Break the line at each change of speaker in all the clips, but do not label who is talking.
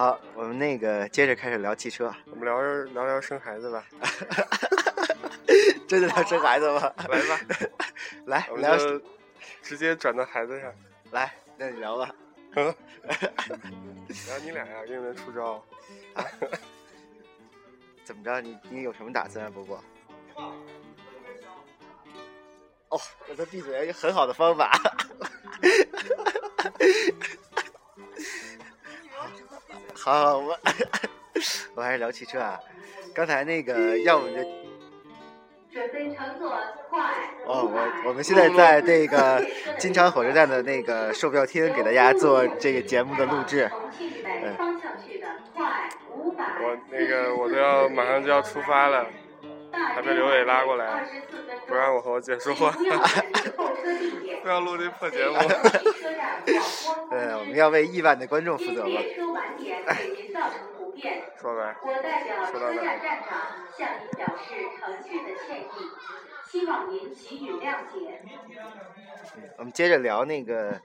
好，我们那个接着开始聊汽车。
我们聊聊聊生孩子吧。
真的聊生孩子吗？
来吧，
来聊，
直接转到孩子上。
来，那你聊吧。
聊你俩呀，有没有出招？
怎么着？你你有什么打算啊？伯伯？哦，让他闭嘴，很好的方法。好，我 我还是聊汽车啊。刚才那个，要不就准备乘坐快。哦，我我们现在在这个 金昌火车站的那个售票厅给大家做这个节目的录制。
嗯。我那个我都要马上就要出发了，还被刘伟拉过来，不让我和我姐说话。不要录这破节目。
对，我们要为亿万的观众负责 吧。
说呗。我代表车站站长向您表示诚挚的歉意，希望您给予谅解。
我们接着聊那个，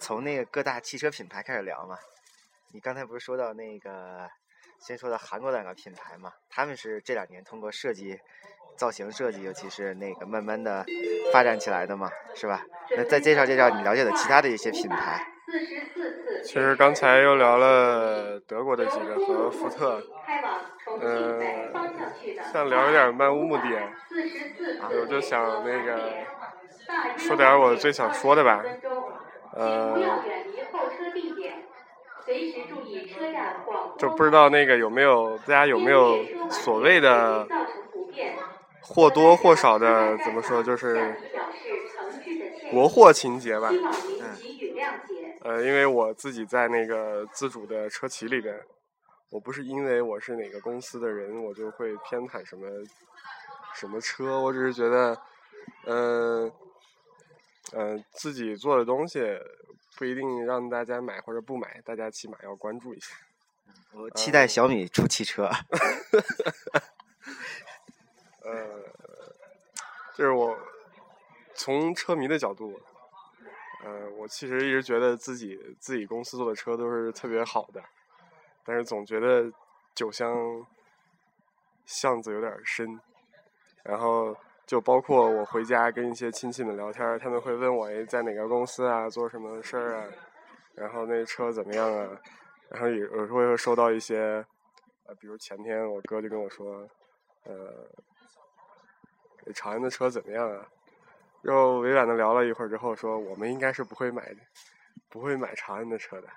从那个各大汽车品牌开始聊嘛。你刚才不是说到那个，先说到韩国两个品牌嘛？他们是这两年通过设计、造型设计，尤其是那个慢慢的发展起来的嘛，是吧？那再介绍介绍你了解的其他的一些品牌。
其实刚才又聊了德国的几个和福特，嗯，想聊一点漫无目的，我就想那个说点我最想说的吧，呃，就不知道那个有没有大家有没有所谓的或多或少的怎么说就是国货情节吧。嗯呃，因为我自己在那个自主的车企里边，我不是因为我是哪个公司的人，我就会偏袒什么什么车。我只是觉得，嗯嗯，自己做的东西不一定让大家买或者不买，大家起码要关注一下。
我期待小米出汽车。
呃，就是我从车迷的角度。呃，我其实一直觉得自己自己公司做的车都是特别好的，但是总觉得酒香巷子有点深。然后就包括我回家跟一些亲戚们聊天，他们会问我诶在哪个公司啊，做什么事儿啊，然后那车怎么样啊？然后有有时候会收到一些，呃，比如前天我哥就跟我说，呃，长安的车怎么样啊？又委婉的聊了一会儿之后，说我们应该是不会买，不会买长安的车的，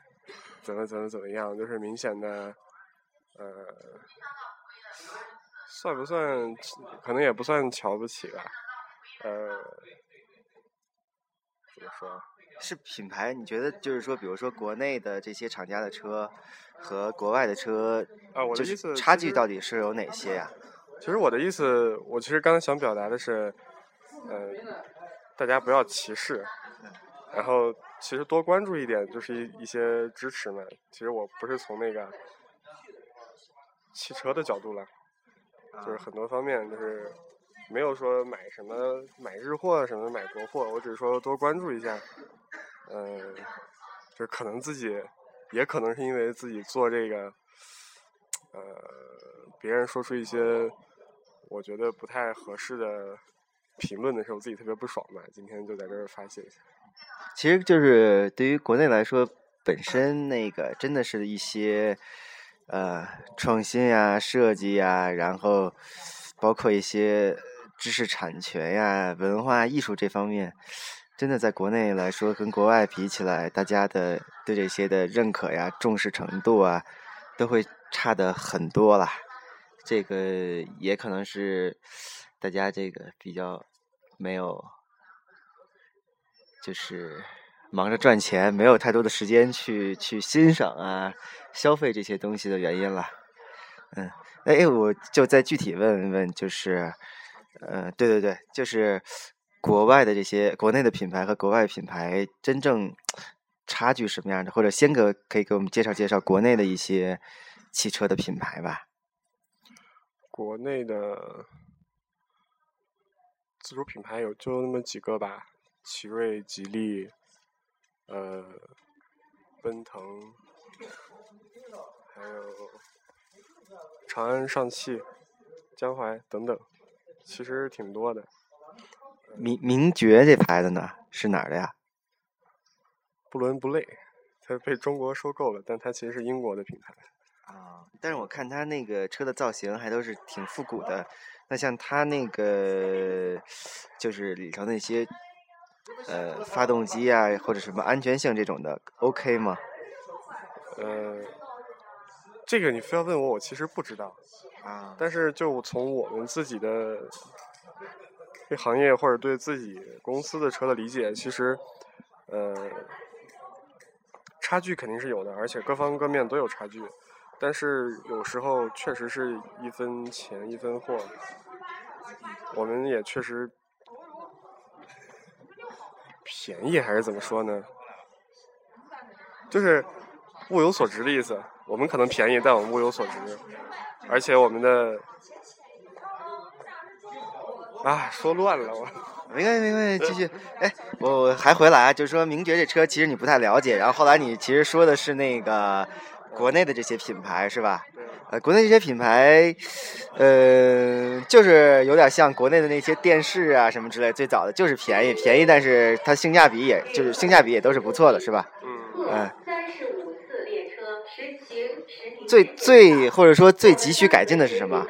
怎么怎么怎么样，就是明显的，呃，算不算？可能也不算瞧不起吧，呃，怎么说？
是品牌？你觉得就是说，比如说国内的这些厂家的车和国外的车，
啊，我的意思，
差距到底是有哪些呀？
其实我的意思，我其实刚才想表达的是，呃。大家不要歧视，然后其实多关注一点，就是一一些支持嘛。其实我不是从那个汽车的角度来，就是很多方面就是没有说买什么买日货什么买国货，我只是说多关注一下。嗯，就可能自己也可能是因为自己做这个，呃，别人说出一些我觉得不太合适的。评论的时候自己特别不爽嘛，今天就在这儿发泄一下。
其实就是对于国内来说，本身那个真的是一些呃创新呀、设计呀，然后包括一些知识产权呀、文化艺术这方面，真的在国内来说跟国外比起来，大家的对这些的认可呀、重视程度啊，都会差的很多啦。这个也可能是。大家这个比较没有，就是忙着赚钱，没有太多的时间去去欣赏啊、消费这些东西的原因了。嗯，哎，我就再具体问问，就是，呃，对对对，就是国外的这些国内的品牌和国外品牌真正差距什么样的？或者先哥可以给我们介绍介绍国内的一些汽车的品牌吧。
国内的。自主品牌有就那么几个吧，奇瑞、吉利，呃，奔腾，还有长安、上汽、江淮等等，其实挺多的。
名名爵这牌子呢是哪儿的呀？
不伦不类，它被中国收购了，但它其实是英国的品牌。
啊，但是我看它那个车的造型还都是挺复古的。那像它那个就是里头那些呃发动机啊或者什么安全性这种的，OK 吗？
呃，这个你非要问我，我其实不知道。
啊，
但是就从我们自己的对行业或者对自己公司的车的理解，其实呃差距肯定是有的，而且各方各面都有差距。但是有时候确实是一分钱一分货，我们也确实便宜还是怎么说呢？就是物有所值的意思。我们可能便宜，但我们物有所值，而且我们的啊，说乱了我。
没关系，没关系，继续。哎，我还回来，就是说名爵这车其实你不太了解，然后后来你其实说的是那个国内的这些品牌是吧？呃，国内这些品牌，呃，就是有点像国内的那些电视啊什么之类，最早的就是便宜，便宜，但是它性价比也就是性价比也都是不错的，是吧？
嗯。
嗯。最最或者说最急需改进的是什么？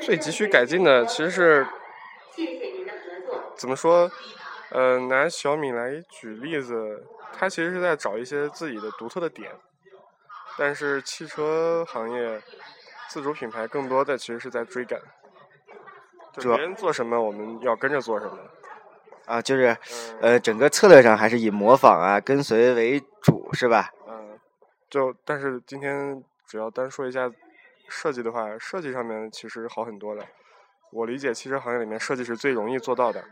最急需改进的其实是。怎么说？呃，拿小米来举例子，它其实是在找一些自己的独特的点。但是汽车行业自主品牌更多的其实是在追赶，就别人做什么我们要跟着做什么。
啊，就是呃，整个策略上还是以模仿啊、跟随为主，是吧？
嗯。就但是今天主要单说一下设计的话，设计上面其实好很多了。我理解汽车行业里面设计是最容易做到的。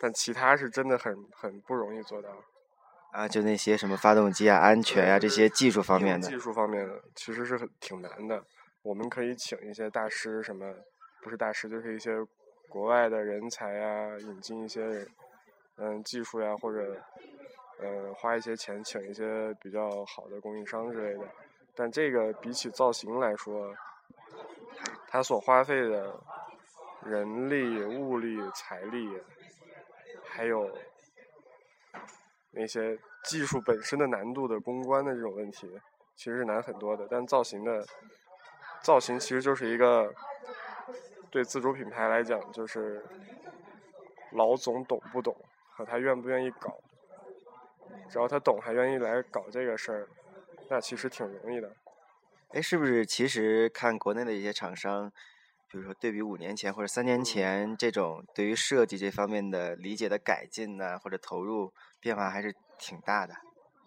但其他是真的很很不容易做到，
啊，就那些什么发动机啊、安全啊这些技术方面的。
技术方面的其实是很挺难的。我们可以请一些大师，什么不是大师，就是一些国外的人才啊，引进一些嗯技术呀，或者呃花一些钱请一些比较好的供应商之类的。但这个比起造型来说，它所花费的人力、物力、财力。还有那些技术本身的难度的公关的这种问题，其实是难很多的。但造型的造型其实就是一个对自主品牌来讲，就是老总懂不懂和他愿不愿意搞。只要他懂还愿意来搞这个事儿，那其实挺容易的。
哎，是不是？其实看国内的一些厂商。比如说，对比五年前或者三年前这种对于设计这方面的理解的改进呢，或者投入变化还是挺大的。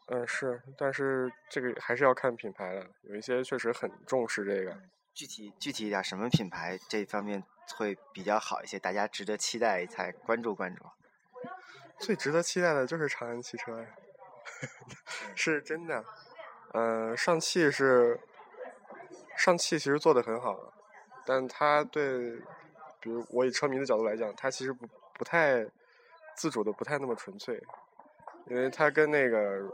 嗯，是，但是这个还是要看品牌的，有一些确实很重视这个。
具体具体一点，什么品牌这方面会比较好一些？大家值得期待，才关注关注。
最值得期待的就是长安汽车呀，是真的。嗯，上汽是，上汽其实做的很好。但他对，比如我以车迷的角度来讲，他其实不不太自主的，不太那么纯粹，因为他跟那个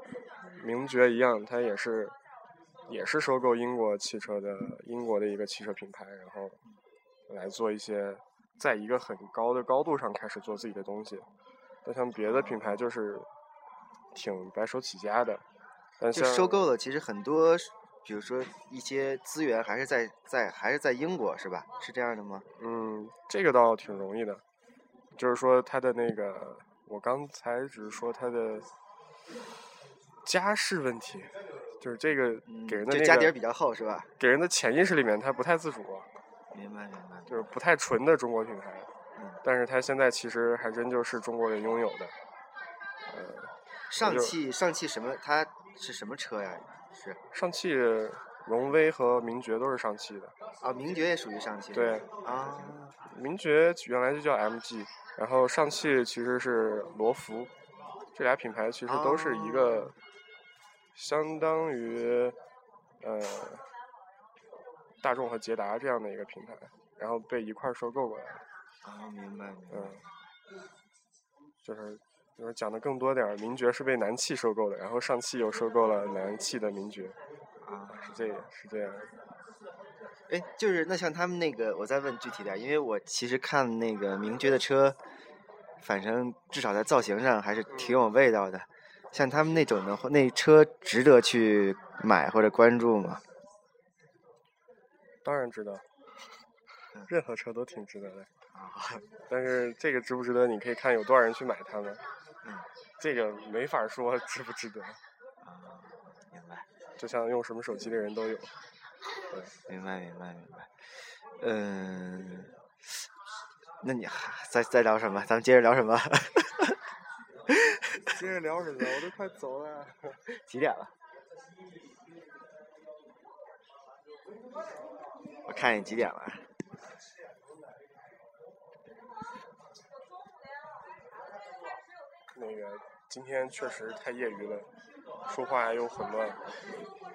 名爵一样，他也是也是收购英国汽车的英国的一个汽车品牌，然后来做一些在一个很高的高度上开始做自己的东西。但像别的品牌就是挺白手起家的，但
就收购了，其实很多。比如说一些资源还是在在还是在英国是吧？是这样的吗？
嗯，这个倒挺容易的，就是说他的那个，我刚才只是说他的家世问题，就是这个给人的那个
家底儿比较厚是吧？
给人的潜意识里面他不太自主，
明白明白，
就是不太纯的中国品牌，但是他现在其实还真就是中国人拥有的。呃，
上汽上汽什么？它是什么车呀？是。
上汽荣威和名爵都是上汽的
啊，名爵也属于上汽
对
啊，
名爵原来就叫 MG，然后上汽其实是罗孚，这俩品牌其实都是一个相当于呃大众和捷达这样的一个品牌，然后被一块收购过来
啊，明白。
嗯，就是。就是讲的更多点儿，名爵是被南汽收购的，然后上汽又收购了南汽的名爵。
啊，
是这样，是这样。
哎，就是那像他们那个，我再问具体点，因为我其实看那个名爵的车，反正至少在造型上还是挺有味道的。像他们那种的话，那车值得去买或者关注吗？
当然值得，任何车都挺值得的。
啊，
但是这个值不值得，你可以看有多少人去买它们。
嗯，
这个没法说值不值得。
啊，明白，
就像用什么手机的人都有。对，
明白，明白，明白。嗯，那你还再再聊什么？咱们接着聊什么？
接着聊什么？我都快走了。
几点了？我看你几点了？
那个今天确实太业余了，说话又很乱，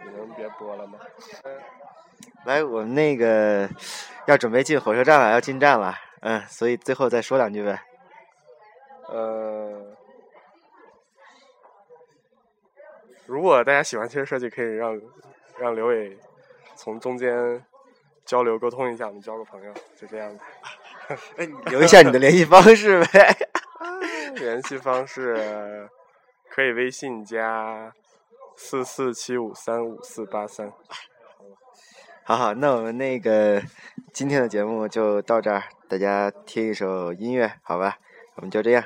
你能别播了吗？
来，我们那个要准备进火车站了，要进站了，嗯，所以最后再说两句呗。
呃，如果大家喜欢汽车设计，可以让让刘伟从中间交流沟通一下，我们交个朋友，就这样子。
哎，你留一下你的联系方式呗。
联系方式可以微信加四四七五三五四八三。
好好，那我们那个今天的节目就到这儿，大家听一首音乐，好吧？我们就这样。